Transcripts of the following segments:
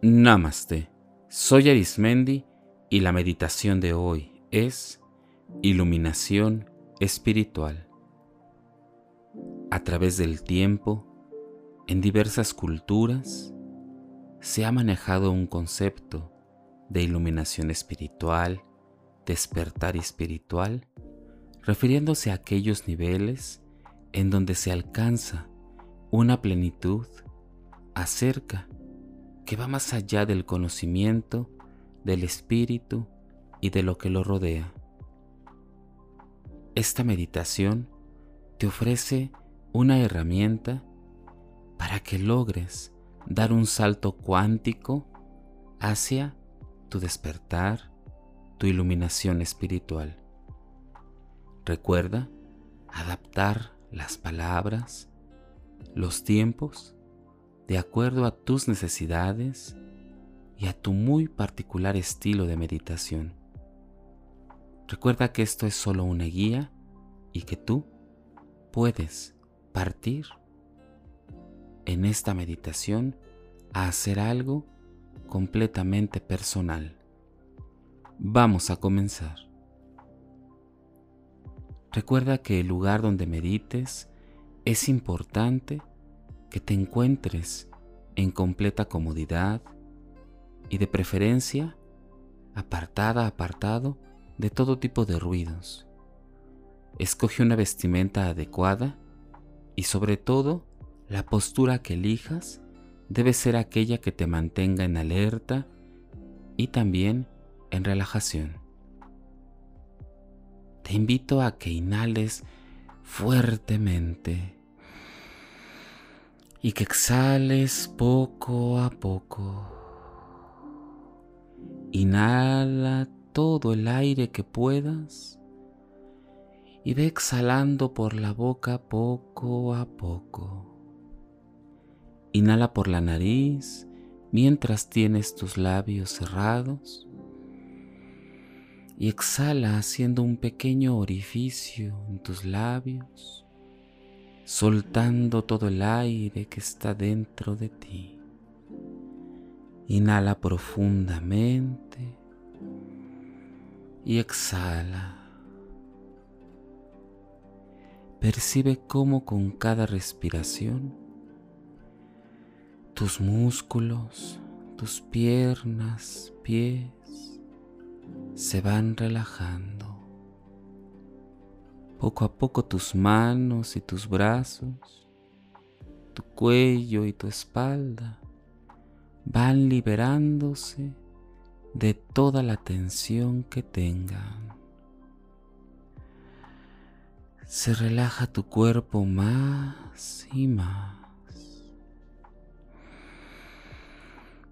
Namaste. Soy Arismendi y la meditación de hoy es iluminación espiritual. A través del tiempo, en diversas culturas, se ha manejado un concepto de iluminación espiritual, despertar espiritual, refiriéndose a aquellos niveles en donde se alcanza una plenitud acerca que va más allá del conocimiento, del espíritu y de lo que lo rodea. Esta meditación te ofrece una herramienta para que logres dar un salto cuántico hacia tu despertar, tu iluminación espiritual. Recuerda adaptar las palabras, los tiempos de acuerdo a tus necesidades y a tu muy particular estilo de meditación. Recuerda que esto es solo una guía y que tú puedes partir en esta meditación a hacer algo completamente personal. Vamos a comenzar. Recuerda que el lugar donde medites es importante que te encuentres en completa comodidad y de preferencia apartada, apartado de todo tipo de ruidos. Escoge una vestimenta adecuada y sobre todo la postura que elijas debe ser aquella que te mantenga en alerta y también en relajación. Te invito a que inhales fuertemente y que exhales poco a poco. Inhala todo el aire que puedas y ve exhalando por la boca poco a poco. Inhala por la nariz mientras tienes tus labios cerrados y exhala haciendo un pequeño orificio en tus labios soltando todo el aire que está dentro de ti. Inhala profundamente y exhala. Percibe cómo con cada respiración tus músculos, tus piernas, pies se van relajando. Poco a poco tus manos y tus brazos, tu cuello y tu espalda van liberándose de toda la tensión que tengan. Se relaja tu cuerpo más y más.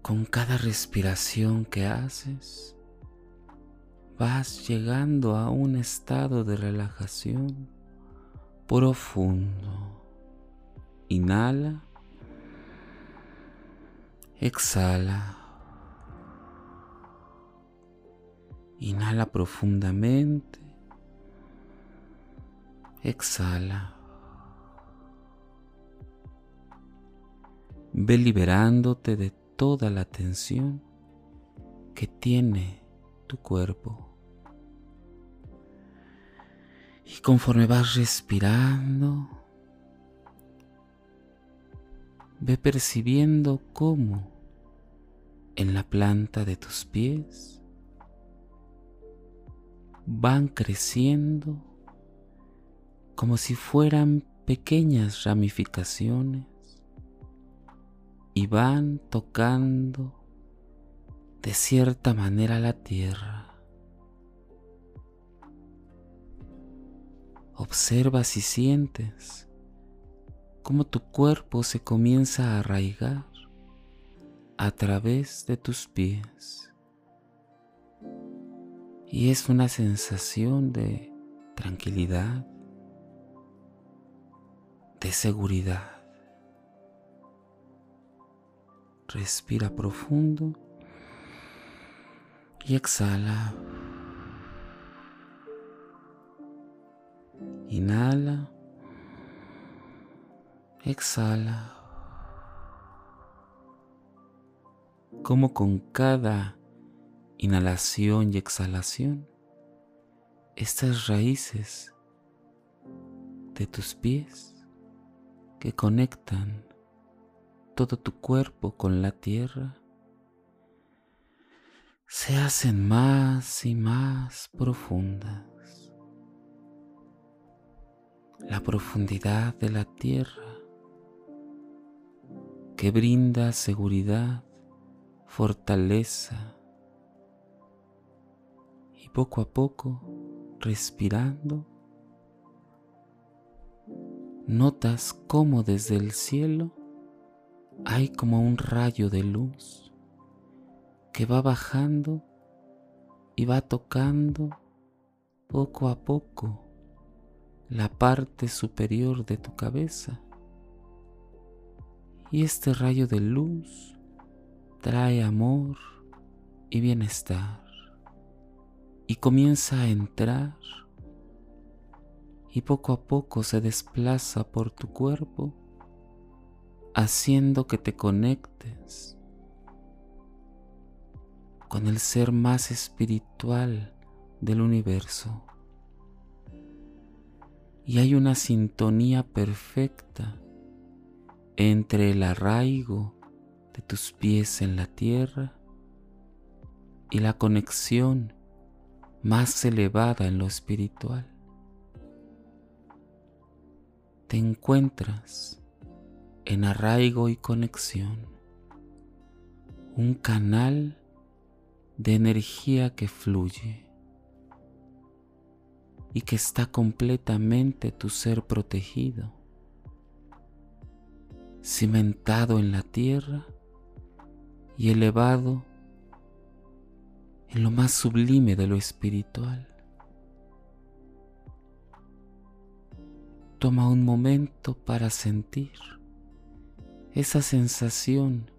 Con cada respiración que haces, vas llegando a un estado de relajación profundo. Inhala. Exhala. Inhala profundamente. Exhala. Ve liberándote de toda la tensión que tiene tu cuerpo. Y conforme vas respirando, ve percibiendo cómo en la planta de tus pies van creciendo como si fueran pequeñas ramificaciones y van tocando de cierta manera la tierra. Observas y sientes cómo tu cuerpo se comienza a arraigar a través de tus pies. Y es una sensación de tranquilidad, de seguridad. Respira profundo y exhala. Inhala. Exhala. Como con cada inhalación y exhalación, estas raíces de tus pies que conectan todo tu cuerpo con la tierra se hacen más y más profundas. La profundidad de la tierra que brinda seguridad, fortaleza y poco a poco respirando notas cómo desde el cielo hay como un rayo de luz que va bajando y va tocando poco a poco la parte superior de tu cabeza. Y este rayo de luz trae amor y bienestar y comienza a entrar y poco a poco se desplaza por tu cuerpo, haciendo que te conectes con el ser más espiritual del universo. Y hay una sintonía perfecta entre el arraigo de tus pies en la tierra y la conexión más elevada en lo espiritual. te encuentras en arraigo y conexión, un canal de energía que fluye y que está completamente tu ser protegido, cimentado en la tierra y elevado en lo más sublime de lo espiritual. Toma un momento para sentir esa sensación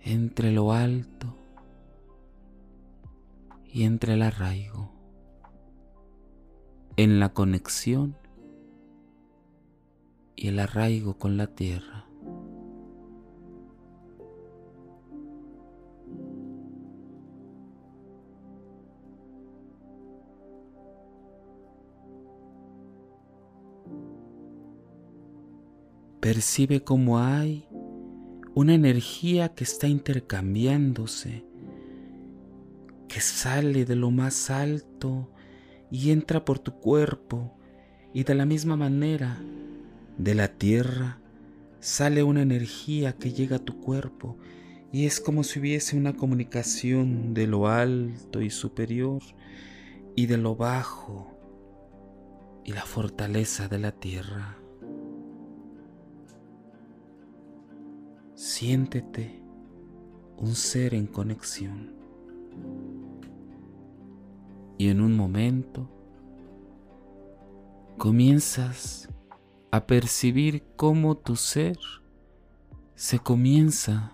entre lo alto y entre el arraigo, en la conexión y el arraigo con la tierra. Percibe cómo hay una energía que está intercambiándose, que sale de lo más alto y entra por tu cuerpo y de la misma manera de la tierra sale una energía que llega a tu cuerpo y es como si hubiese una comunicación de lo alto y superior y de lo bajo y la fortaleza de la tierra. Siéntete un ser en conexión. Y en un momento comienzas a percibir cómo tu ser se comienza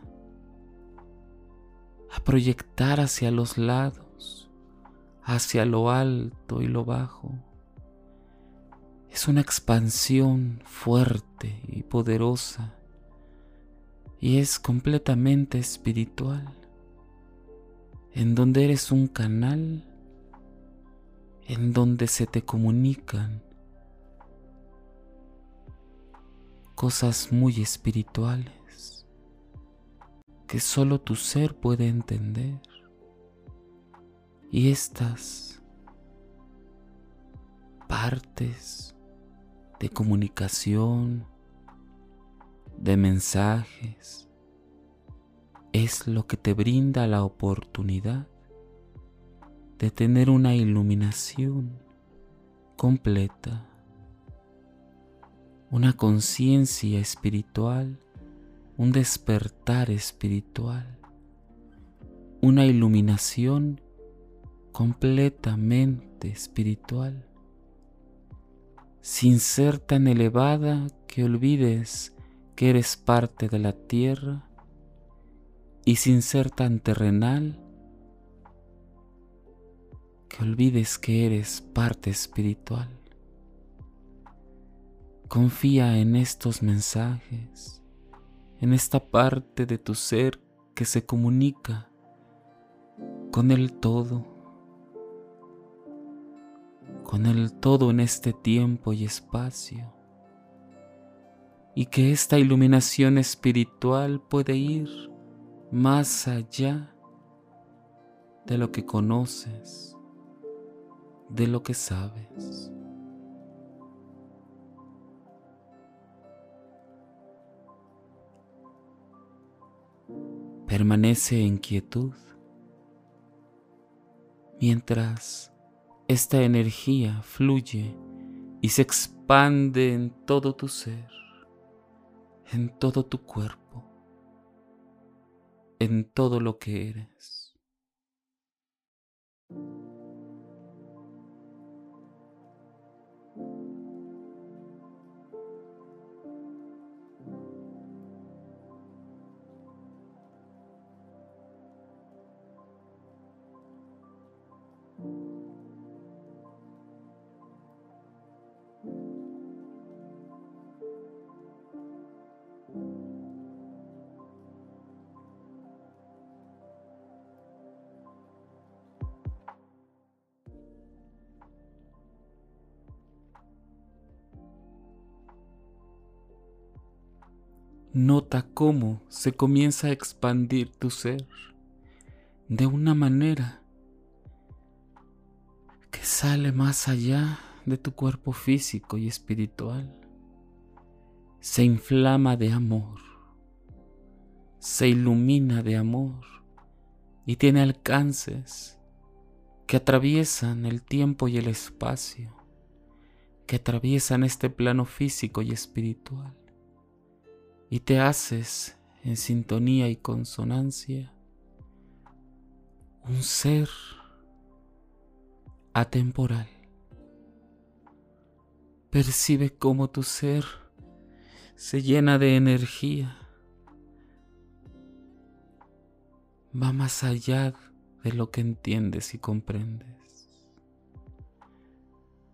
a proyectar hacia los lados, hacia lo alto y lo bajo. Es una expansión fuerte y poderosa y es completamente espiritual, en donde eres un canal, en donde se te comunican cosas muy espirituales que solo tu ser puede entender. Y estas partes de comunicación, de mensajes es lo que te brinda la oportunidad de tener una iluminación completa, una conciencia espiritual, un despertar espiritual, una iluminación completamente espiritual, sin ser tan elevada que olvides que eres parte de la tierra y sin ser tan terrenal, que olvides que eres parte espiritual. Confía en estos mensajes, en esta parte de tu ser que se comunica con el todo, con el todo en este tiempo y espacio, y que esta iluminación espiritual puede ir más allá de lo que conoces, de lo que sabes. Permanece en quietud mientras esta energía fluye y se expande en todo tu ser, en todo tu cuerpo, en todo lo que eres. Nota cómo se comienza a expandir tu ser de una manera que sale más allá de tu cuerpo físico y espiritual. Se inflama de amor, se ilumina de amor y tiene alcances que atraviesan el tiempo y el espacio, que atraviesan este plano físico y espiritual y te haces en sintonía y consonancia un ser atemporal. Percibe cómo tu ser se llena de energía. Va más allá de lo que entiendes y comprendes.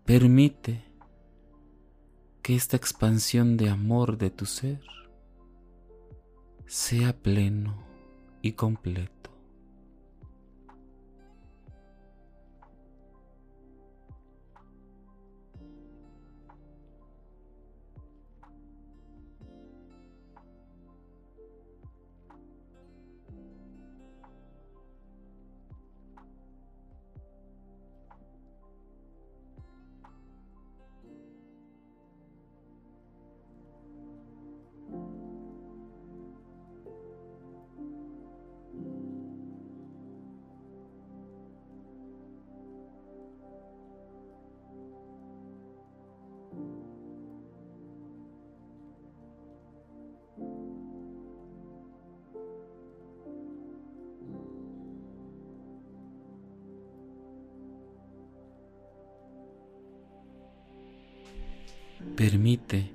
Permite que esta expansión de amor de tu ser sea pleno y completo. Permite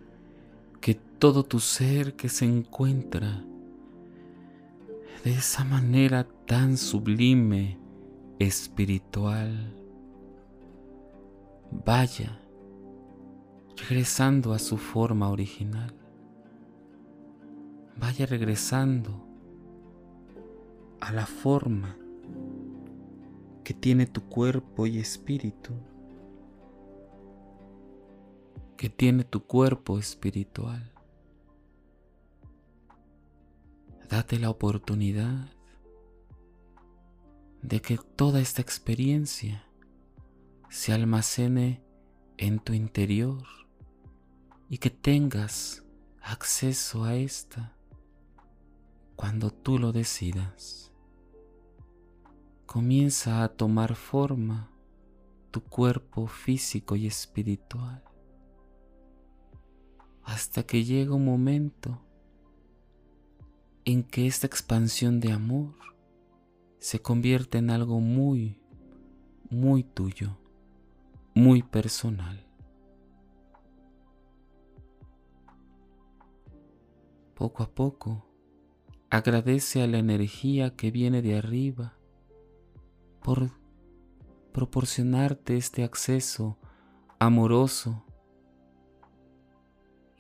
que todo tu ser que se encuentra de esa manera tan sublime, espiritual, vaya regresando a su forma original. Vaya regresando a la forma que tiene tu cuerpo y espíritu que tiene tu cuerpo espiritual. Date la oportunidad de que toda esta experiencia se almacene en tu interior y que tengas acceso a esta cuando tú lo decidas. Comienza a tomar forma tu cuerpo físico y espiritual hasta que llega un momento en que esta expansión de amor se convierte en algo muy, muy tuyo, muy personal. Poco a poco, agradece a la energía que viene de arriba por proporcionarte este acceso amoroso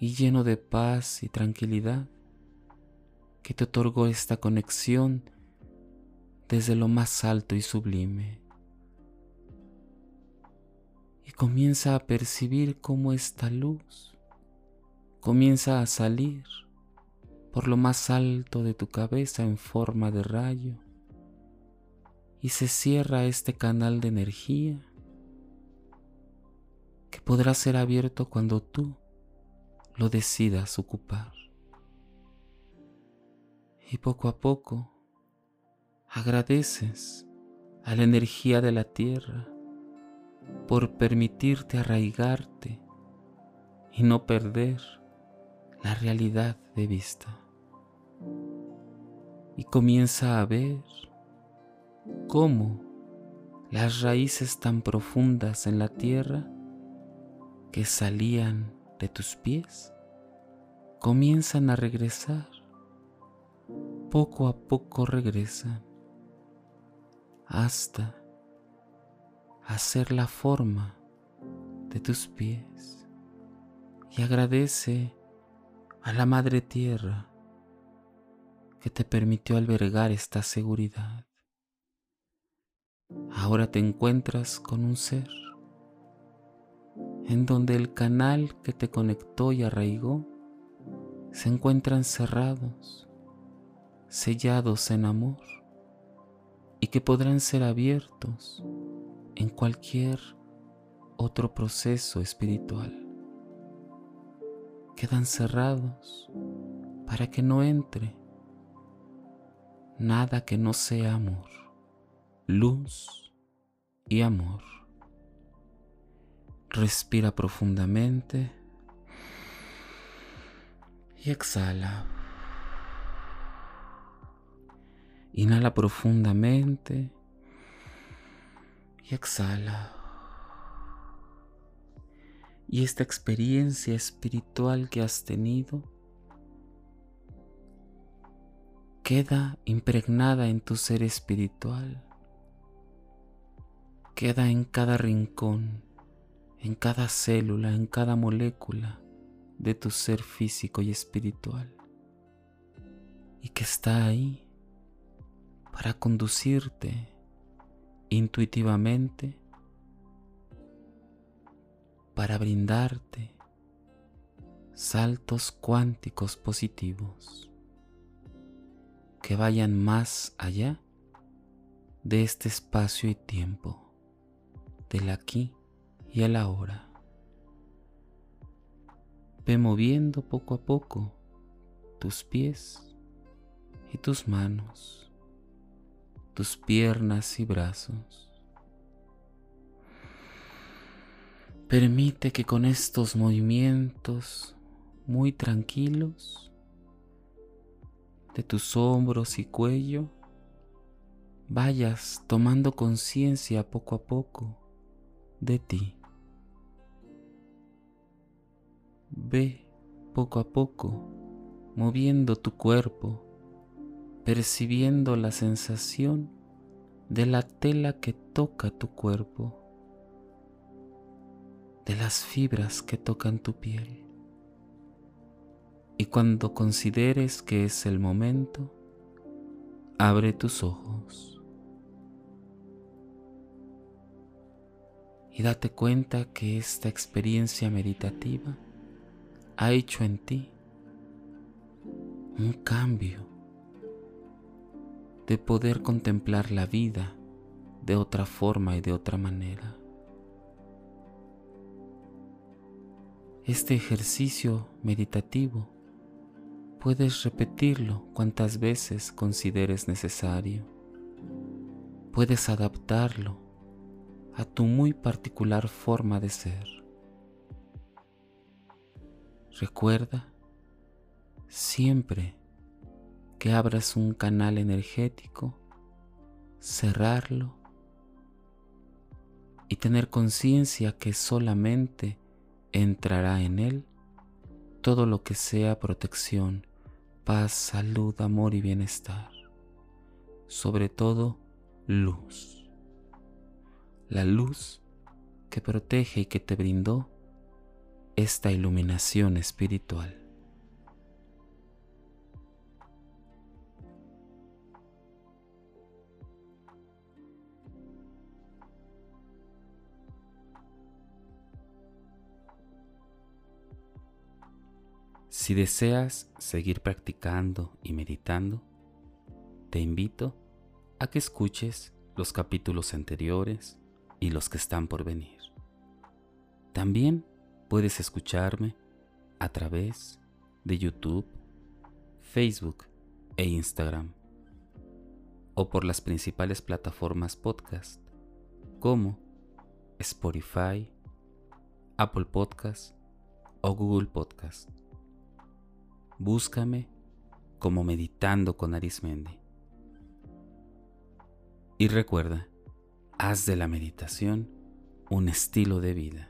y lleno de paz y tranquilidad que te otorgó esta conexión desde lo más alto y sublime. Y comienza a percibir cómo esta luz comienza a salir por lo más alto de tu cabeza en forma de rayo y se cierra este canal de energía que podrá ser abierto cuando tú lo decidas ocupar. Y poco a poco agradeces a la energía de la tierra por permitirte arraigarte y no perder la realidad de vista. Y comienza a ver cómo las raíces tan profundas en la tierra que salían de tus pies comienzan a regresar. Poco a poco regresan hasta hacer la forma de tus pies y agradece a la Madre Tierra que te permitió albergar esta seguridad. Ahora te encuentras con un ser en donde el canal que te conectó y arraigó se encuentran cerrados, sellados en amor y que podrán ser abiertos en cualquier otro proceso espiritual. Quedan cerrados para que no entre nada que no sea amor, luz y amor. Respira profundamente y exhala. Inhala profundamente y exhala. Y esta experiencia espiritual que has tenido queda impregnada en tu ser espiritual. Queda en cada rincón en cada célula, en cada molécula de tu ser físico y espiritual. Y que está ahí para conducirte intuitivamente, para brindarte saltos cuánticos positivos que vayan más allá de este espacio y tiempo, del aquí y a la hora. Ve moviendo poco a poco tus pies y tus manos, tus piernas y brazos. Permite que con estos movimientos muy tranquilos de tus hombros y cuello vayas tomando conciencia poco a poco de ti. Ve poco a poco moviendo tu cuerpo, percibiendo la sensación de la tela que toca tu cuerpo, de las fibras que tocan tu piel. Y cuando consideres que es el momento, abre tus ojos. Y date cuenta que esta experiencia meditativa ha hecho en ti un cambio de poder contemplar la vida de otra forma y de otra manera. Este ejercicio meditativo puedes repetirlo cuantas veces consideres necesario. Puedes adaptarlo a tu muy particular forma de ser. Recuerda siempre que abras un canal energético, cerrarlo y tener conciencia que solamente entrará en él todo lo que sea protección, paz, salud, amor y bienestar. Sobre todo, luz. La luz que protege y que te brindó esta iluminación espiritual. Si deseas seguir practicando y meditando, te invito a que escuches los capítulos anteriores y los que están por venir. También puedes escucharme a través de YouTube, Facebook e Instagram o por las principales plataformas podcast como Spotify, Apple Podcast o Google Podcast búscame como meditando con Arismendi. Y recuerda, haz de la meditación un estilo de vida.